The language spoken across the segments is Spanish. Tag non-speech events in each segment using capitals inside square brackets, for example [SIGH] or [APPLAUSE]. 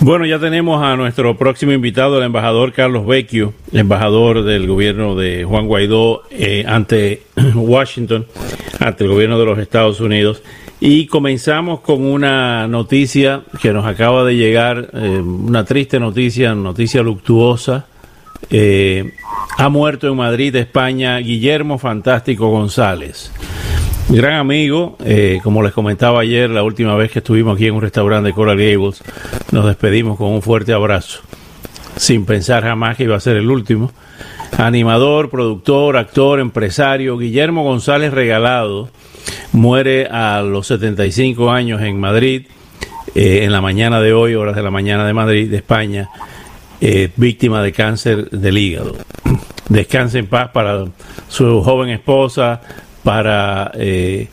Bueno, ya tenemos a nuestro próximo invitado, el embajador Carlos Vecchio, embajador del gobierno de Juan Guaidó eh, ante [CLEARS THROAT] Washington, ante el gobierno de los Estados Unidos. Y comenzamos con una noticia que nos acaba de llegar, eh, una triste noticia, noticia luctuosa. Eh, ha muerto en Madrid, España, Guillermo Fantástico González gran amigo, eh, como les comentaba ayer, la última vez que estuvimos aquí en un restaurante de Coral Gables, nos despedimos con un fuerte abrazo, sin pensar jamás que iba a ser el último. Animador, productor, actor, empresario, Guillermo González Regalado muere a los 75 años en Madrid, eh, en la mañana de hoy, horas de la mañana de Madrid, de España, eh, víctima de cáncer del hígado. [CLEARS THROAT] Descanse en paz para su joven esposa, para eh,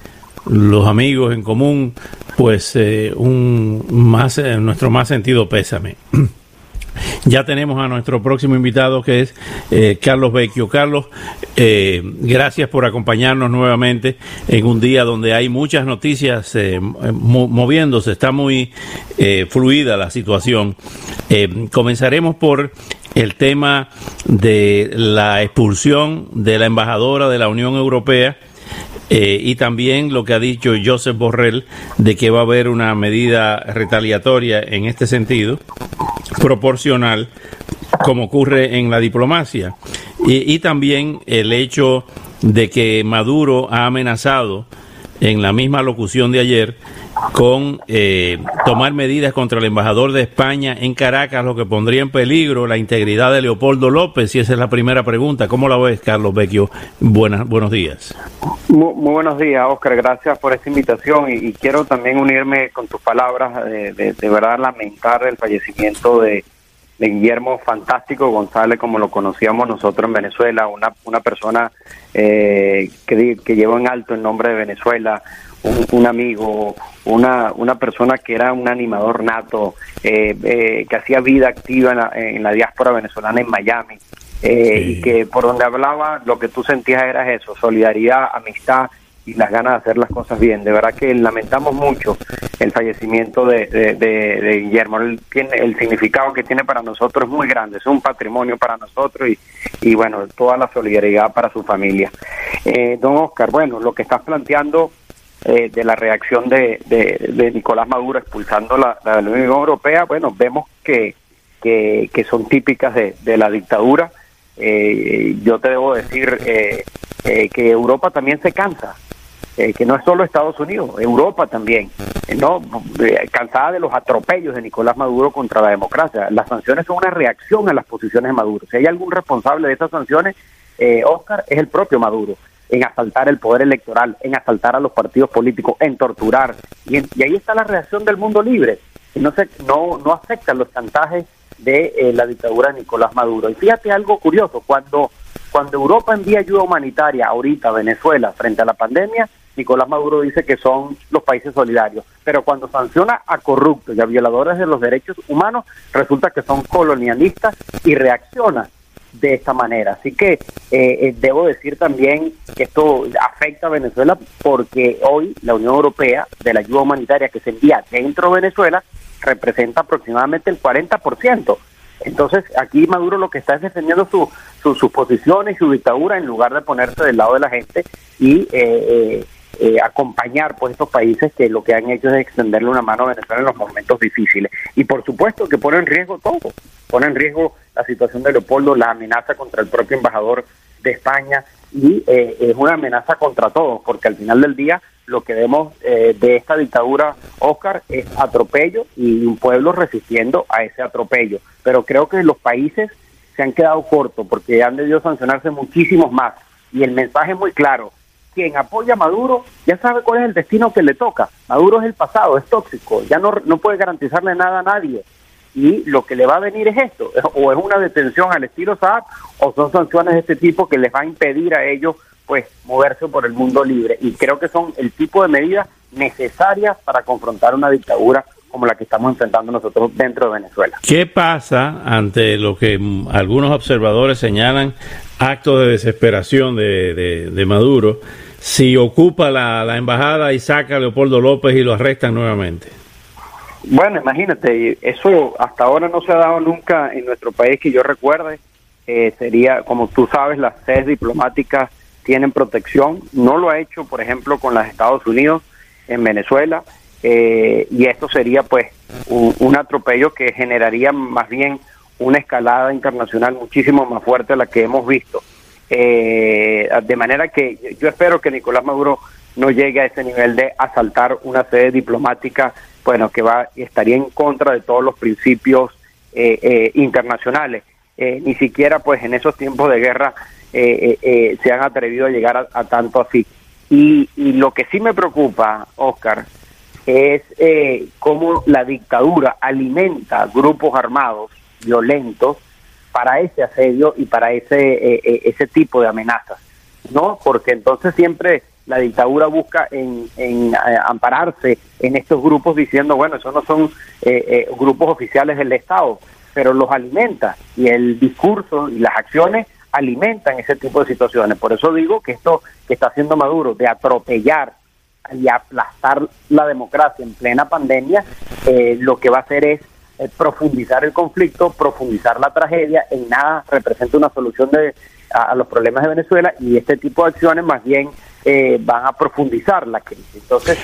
los amigos en común, pues eh, un más eh, nuestro más sentido pésame. [CLEARS THROAT] Ya tenemos a nuestro próximo invitado que es Carlos Vecchio. Carlos, gracias por acompañarnos nuevamente en un día donde hay muchas noticias moviéndose, está muy fluida la situación. comenzaremos por el tema de la expulsión de la embajadora de la Unión Europea eh, y también lo que ha dicho Joseph Borrell de que va a haber una medida retaliatoria en este sentido, proporcional, como ocurre en la diplomacia. y también el hecho de que Maduro ha amenazado en la misma locución de ayer con eh, tomar medidas contra el embajador de España en Caracas, lo que pondría en peligro la integridad de Leopoldo López. Y esa es la primera pregunta. ¿Cómo la ves, Carlos Vecchio? Buenas, buenos días. Muy, buenos días, Oscar. Gracias por esta invitación y, quiero también unirme con tus palabras de, de, verdad lamentar el fallecimiento de, Guillermo Fantástico González, como lo conocíamos nosotros en Venezuela, una, una persona eh, que, que llevó en alto el nombre de Venezuela, un, amigo, una, una persona que era un animador nato, eh, eh, que hacía vida activa en la, diáspora venezolana en Miami, eh, y que por donde hablaba lo que tú sentías era eso, solidaridad, amistad y las ganas de hacer las cosas bien. De verdad que lamentamos mucho el fallecimiento de, de, Guillermo. tiene, el significado que tiene para nosotros es muy grande, es un patrimonio para nosotros y, y bueno, toda la solidaridad para su familia. don Oscar, bueno, lo que estás planteando eh, de la reacción de, de, Nicolás Maduro expulsando la, la, Unión Europea, bueno, vemos que, que, son típicas de, de la dictadura. Eh, yo te debo decir eh, que Europa también se cansa, que no es solo Estados Unidos, Europa también, no cansada de los atropellos de Nicolás Maduro contra la democracia. Las sanciones son una reacción a las posiciones de Maduro. Si hay algún responsable de esas sanciones, Oscar, es el propio Maduro en asaltar el poder electoral, en asaltar a los partidos políticos, en torturar. Y, ahí está la reacción del mundo libre. Y no, se, no, no aceptan los chantajes de eh, la dictadura de Nicolás Maduro. Y fíjate algo curioso, cuando, cuando Europa envía ayuda humanitaria ahorita a Venezuela frente a la pandemia, Nicolás Maduro dice que son los países solidarios, pero cuando sanciona a corruptos y a violadores de los derechos humanos, resulta que son colonialistas y reacciona de esta manera. Así que eh, eh, debo decir también que esto afecta a Venezuela porque hoy la Unión Europea de la ayuda humanitaria que se envía dentro de Venezuela representa aproximadamente el 40%. Entonces aquí Maduro lo que está es defendiendo su, sus posiciones y su dictadura en lugar de ponerse del lado de la gente y eh, eh, acompañar pues estos países que lo que han hecho es extenderle una mano a Venezuela en los momentos difíciles. Y por supuesto que pone en riesgo todo, pone en riesgo la situación de Leopoldo, la amenaza contra el propio embajador de España y eh, es una amenaza contra todos, porque al final del día lo que vemos eh, de esta dictadura, Oscar, es atropello y un pueblo resistiendo a ese atropello. Pero creo que los países se han quedado cortos porque han debido sancionarse muchísimos más. Y el mensaje es muy claro, quien apoya a Maduro ya sabe cuál es el destino que le toca. Maduro es el pasado, es tóxico, ya no, no puede garantizarle nada a nadie. Y lo que le va a venir es esto, [LAUGHS] o es una detención al estilo Saab, o son sanciones de este tipo que les va a impedir a ellos pues moverse por el mundo libre. Y creo que son el tipo de medidas necesarias para confrontar una dictadura como la que estamos enfrentando nosotros dentro de Venezuela. ¿Qué pasa ante lo que algunos observadores señalan actos de desesperación de, de, Maduro si ocupa la, la, embajada y saca a Leopoldo López y lo arrestan nuevamente? Bueno, imagínate, eso hasta ahora no se ha dado nunca en nuestro país que yo recuerde. Eh, sería, como tú sabes, las sedes diplomáticas tienen protección. No lo ha hecho, por ejemplo, con los Estados Unidos en Venezuela. Eh, y esto sería pues un, atropello que generaría más bien una escalada internacional muchísimo más fuerte de la que hemos visto. Eh, de manera que yo espero que Nicolás Maduro no llegue a ese nivel de asaltar una sede diplomática, bueno, que va estaría en contra de todos los principios eh, internacionales. ni siquiera, pues, en esos tiempos de guerra se han atrevido a llegar a, tanto así. Y, y, lo que sí me preocupa, Oscar, es eh, cómo la dictadura alimenta grupos armados violentos para ese asedio y para ese eh, eh, ese tipo de amenazas, ¿no? Porque entonces siempre la dictadura busca en, en ampararse en estos grupos diciendo, bueno, esos no son grupos oficiales del Estado, pero los alimenta y el discurso y las acciones alimentan ese tipo de situaciones. Por eso digo que esto que está haciendo Maduro de atropellar y aplastar la democracia en plena pandemia, eh, lo que va a hacer es eh, profundizar el conflicto, profundizar la tragedia, en nada representa una solución de, a, los problemas de Venezuela y este tipo de acciones más bien eh, van a profundizar la crisis. Entonces,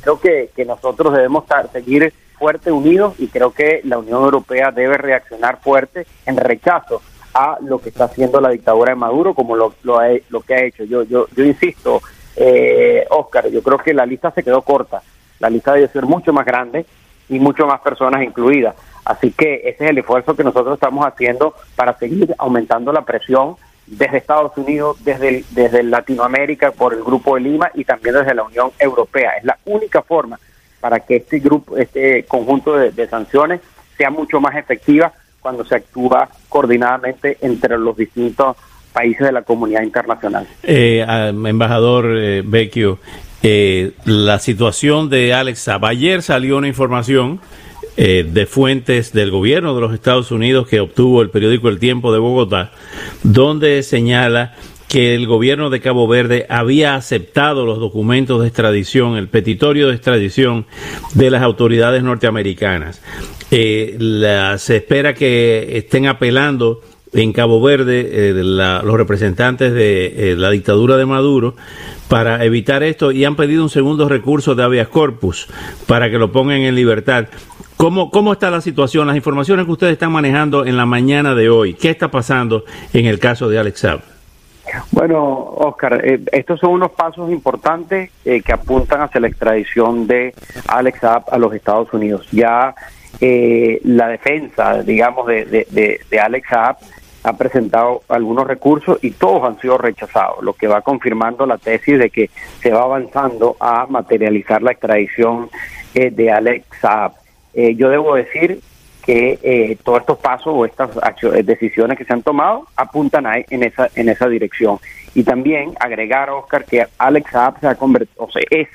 creo que, que nosotros debemos seguir fuerte unidos y creo que la Unión Europea debe reaccionar fuerte en rechazo a lo que está haciendo la dictadura de Maduro como lo, lo, lo que ha hecho. Yo, yo, yo insisto, eh, Oscar, yo creo que la lista se quedó corta. La lista debe ser mucho más grande y mucho más personas incluidas. Así que ese es el esfuerzo que nosotros estamos haciendo para seguir aumentando la presión desde Estados Unidos, desde, desde Latinoamérica, por el Grupo de Lima y también desde la Unión Europea. Es la única forma para que este grupo, este conjunto de sanciones sea mucho más efectiva cuando se actúa coordinadamente entre los distintos países de la comunidad internacional. Eh, embajador eh, Vecchio, eh, la situación de Alex Ayer salió una información eh, de fuentes del gobierno de los Estados Unidos que obtuvo el periódico El Tiempo de Bogotá, donde señala que el gobierno de Cabo Verde había aceptado los documentos de extradición, el petitorio de extradición de las autoridades norteamericanas. se espera que estén apelando en Cabo Verde eh, los representantes de eh, la dictadura de Maduro para evitar esto y han pedido un segundo recurso de habeas corpus para que lo pongan en libertad. ¿Cómo, ¿Cómo está la situación? Las informaciones que ustedes están manejando en la mañana de hoy. ¿Qué está pasando en el caso de Alex Saab? Bueno, Oscar, eh, estos son unos pasos importantes que apuntan hacia la extradición de Alex Saab a los Estados Unidos. Ya la defensa, digamos, de, de, de Alex Saab ha presentado algunos recursos y todos han sido rechazados, lo que va confirmando la tesis de que se va avanzando a materializar la extradición eh, de Alex Saab. Eh, yo debo decir que eh, todos estos pasos o estas decisiones que se han tomado apuntan a, en esa en esa dirección y también agregar Oscar que Alex Saab se ha convertido, o sea, es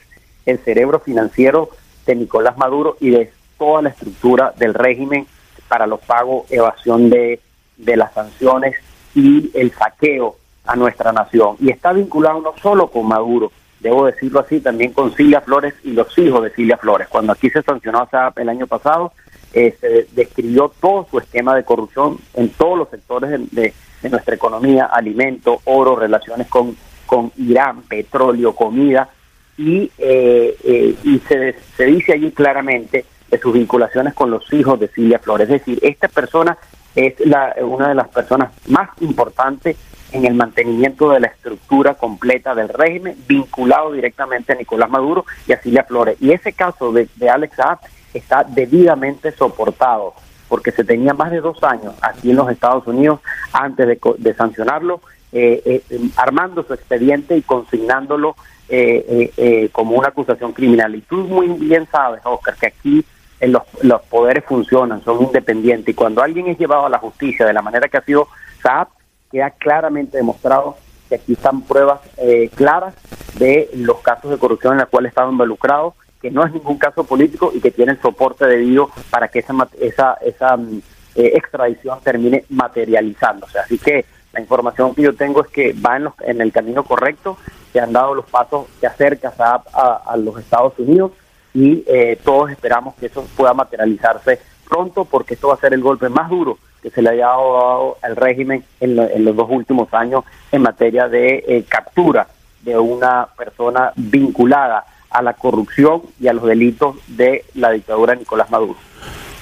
el cerebro financiero de Nicolás Maduro y de toda la estructura del régimen para los pagos, evasión de de las sanciones y el saqueo a nuestra nación. Y está vinculado no solo con Maduro, debo decirlo así, también con Silvia Flores y los hijos de Silvia Flores. Cuando aquí se sancionó a SAP el año pasado, eh, se describió todo su esquema de corrupción en todos los sectores de, nuestra economía, alimento, oro, relaciones con, con Irán, petróleo, comida, y, eh, eh, y se, se dice allí claramente de sus vinculaciones con los hijos de Silvia Flores. Es decir, esta persona es la, una de las personas más importantes en el mantenimiento de la estructura completa del régimen, vinculado directamente a Nicolás Maduro y a Silvia Flores. Y ese caso de, Alex Saab está debidamente soportado, porque se tenía más de dos años aquí en los Estados Unidos antes de, sancionarlo, eh, eh, armando su expediente y consignándolo eh, como una acusación criminal. Y tú muy bien sabes, Oscar, que aquí los, los poderes funcionan, son independientes y cuando alguien es llevado a la justicia de la manera que ha sido Saab, queda claramente demostrado que aquí están pruebas eh, claras de los casos de corrupción en los cuales estaban involucrados, que no es ningún caso político y que tienen soporte debido para que esa, esa, esa mm, eh, extradición termine materializándose. Así que la información que yo tengo es que va en, en el camino correcto, que han dado los pasos que acerca a, a, los Estados Unidos y eh, todos esperamos que eso pueda materializarse pronto porque esto va a ser el golpe más duro que se le haya dado al régimen en, los dos últimos años en materia de eh, captura de una persona vinculada a la corrupción y a los delitos de la dictadura de Nicolás Maduro.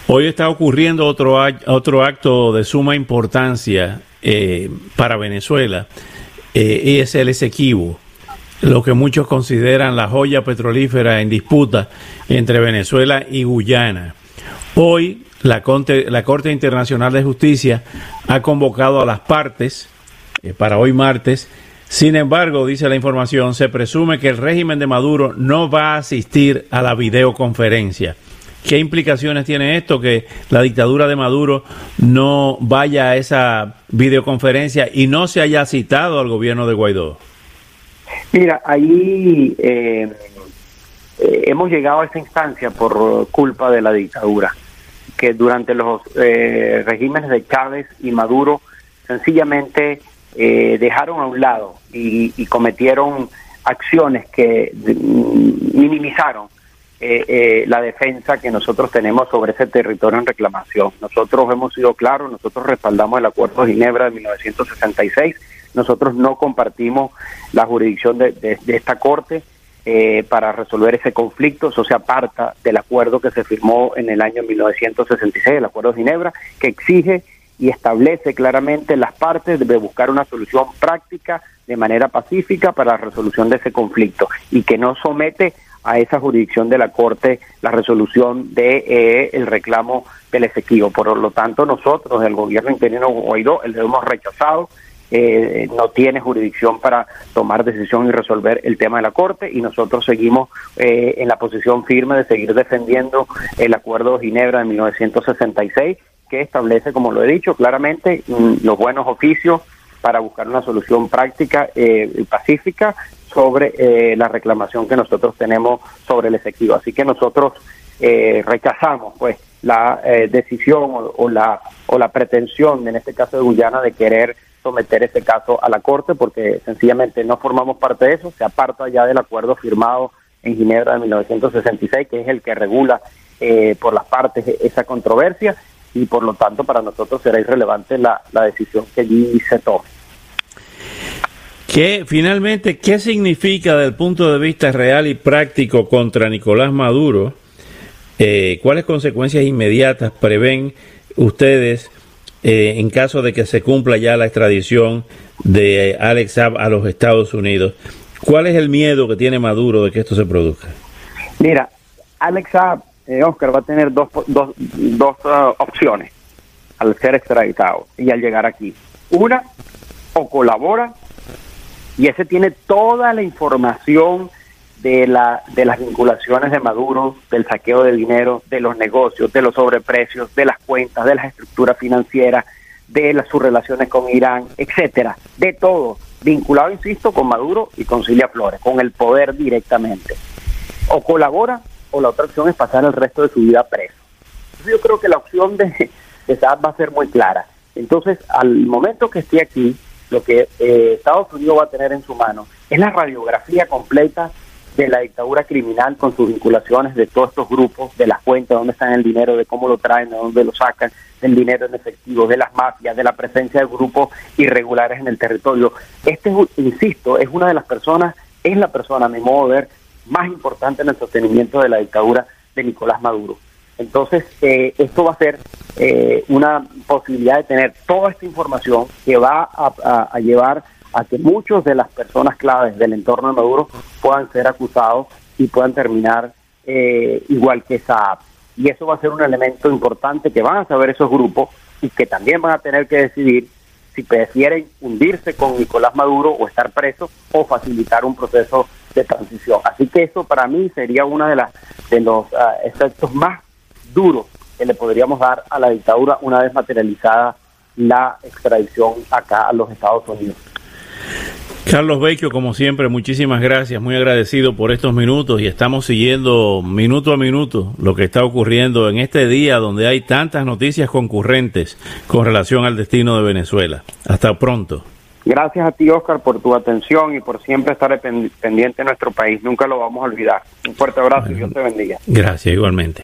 Hoy está ocurriendo otro, otro acto de suma importancia eh, para Venezuela eh, y es el Esequibo, lo que muchos consideran la joya petrolífera en disputa entre Venezuela y Guyana. Hoy la Corte, Internacional de Justicia ha convocado a las partes eh, para hoy martes. Sin embargo, dice la información, se presume que el régimen de Maduro no va a asistir a la videoconferencia. ¿Qué implicaciones tiene esto que la dictadura de Maduro no vaya a esa videoconferencia y no se haya citado al gobierno de Guaidó? Mira, ahí eh, eh, hemos llegado a esa instancia por culpa de la dictadura, que durante los eh, regímenes de Chávez y Maduro sencillamente eh, dejaron a un lado y, cometieron acciones que minimizaron la defensa que nosotros tenemos sobre ese territorio en reclamación. Nosotros hemos sido claros, nosotros respaldamos el Acuerdo de Ginebra de 1966, nosotros no compartimos la jurisdicción de esta Corte, eh, para resolver ese conflicto. Eso se aparta del acuerdo que se firmó en el año 1966, el Acuerdo de Ginebra, que exige y establece claramente las partes de buscar una solución práctica de manera pacífica para la resolución de ese conflicto y que no somete a esa jurisdicción de la Corte la resolución de eh, el reclamo del Esequibo. Por lo tanto, nosotros, el gobierno interino Guaidó, el hemos rechazado eh, no tiene jurisdicción para tomar decisión y resolver el tema de la Corte y nosotros seguimos eh, en la posición firme de seguir defendiendo el Acuerdo de Ginebra de 1966 que establece, como lo he dicho, claramente mm, los buenos oficios para buscar una solución práctica eh, y pacífica sobre la reclamación que nosotros tenemos sobre el Esequibo. Así que nosotros rechazamos pues la decisión o, o, la o la pretensión en este caso de Guyana de querer someter este caso a la Corte porque sencillamente no formamos parte de eso, se aparta ya del acuerdo firmado en Ginebra de 1966, que es el que regula eh, por las partes esa controversia y por lo tanto para nosotros será irrelevante la, decisión que allí se tome. ¿Qué, finalmente, ¿qué significa desde el punto de vista real y práctico contra Nicolás Maduro? Eh, ¿Cuáles consecuencias inmediatas prevén ustedes eh, en caso de que se cumpla ya la extradición de Alex Saab a los Estados Unidos. ¿Cuál es el miedo que tiene Maduro de que esto se produzca? Mira, Alex Saab, eh, Oscar, va a tener dos, dos, dos uh, opciones al ser extraditado y al llegar aquí. Una, o colabora, y ese tiene toda la información de, la, de las vinculaciones de Maduro, del saqueo de dinero, de los negocios, de los sobreprecios, de las cuentas, de las estructuras financieras, de las, sus relaciones con Irán, etcétera, de todo, vinculado, insisto, con Maduro y con Cilia Flores, con el poder directamente. O colabora o la otra opción es pasar el resto de su vida preso. yo creo que la opción de, de va a ser muy clara. Entonces, al momento que esté aquí, lo que eh, Estados Unidos va a tener en su mano es la radiografía completa de la dictadura criminal con sus vinculaciones de todos estos grupos, de las cuentas, dónde están el dinero, de cómo lo traen, de dónde lo sacan, del dinero en efectivo, de las mafias, de la presencia de grupos irregulares en el territorio. Este, insisto, es una de las personas, es la persona, mi modo de ver, más importante en el sostenimiento de la dictadura de Nicolás Maduro. Entonces, eh, esto va a ser eh, una posibilidad de tener toda esta información que va a llevar a que muchos de las personas claves del entorno de Maduro puedan ser acusados y puedan terminar eh, igual que Saab. Y eso va a ser un elemento importante que van a saber esos grupos y que también van a tener que decidir si prefieren hundirse con Nicolás Maduro o estar preso o facilitar un proceso de transición. Así que eso para mí sería uno de, de los ah, efectos más duros que le podríamos dar a la dictadura una vez materializada la extradición acá a los Estados Unidos. Carlos Vecchio, como siempre, muchísimas gracias, muy agradecido por estos minutos y estamos siguiendo minuto a minuto lo que está ocurriendo en este día donde hay tantas noticias concurrentes con relación al destino de Venezuela. Hasta pronto. Gracias a ti, Oscar, por tu atención y por siempre estar pendiente de nuestro país. Nunca lo vamos a olvidar. Un fuerte abrazo y Dios te bendiga. Gracias, igualmente.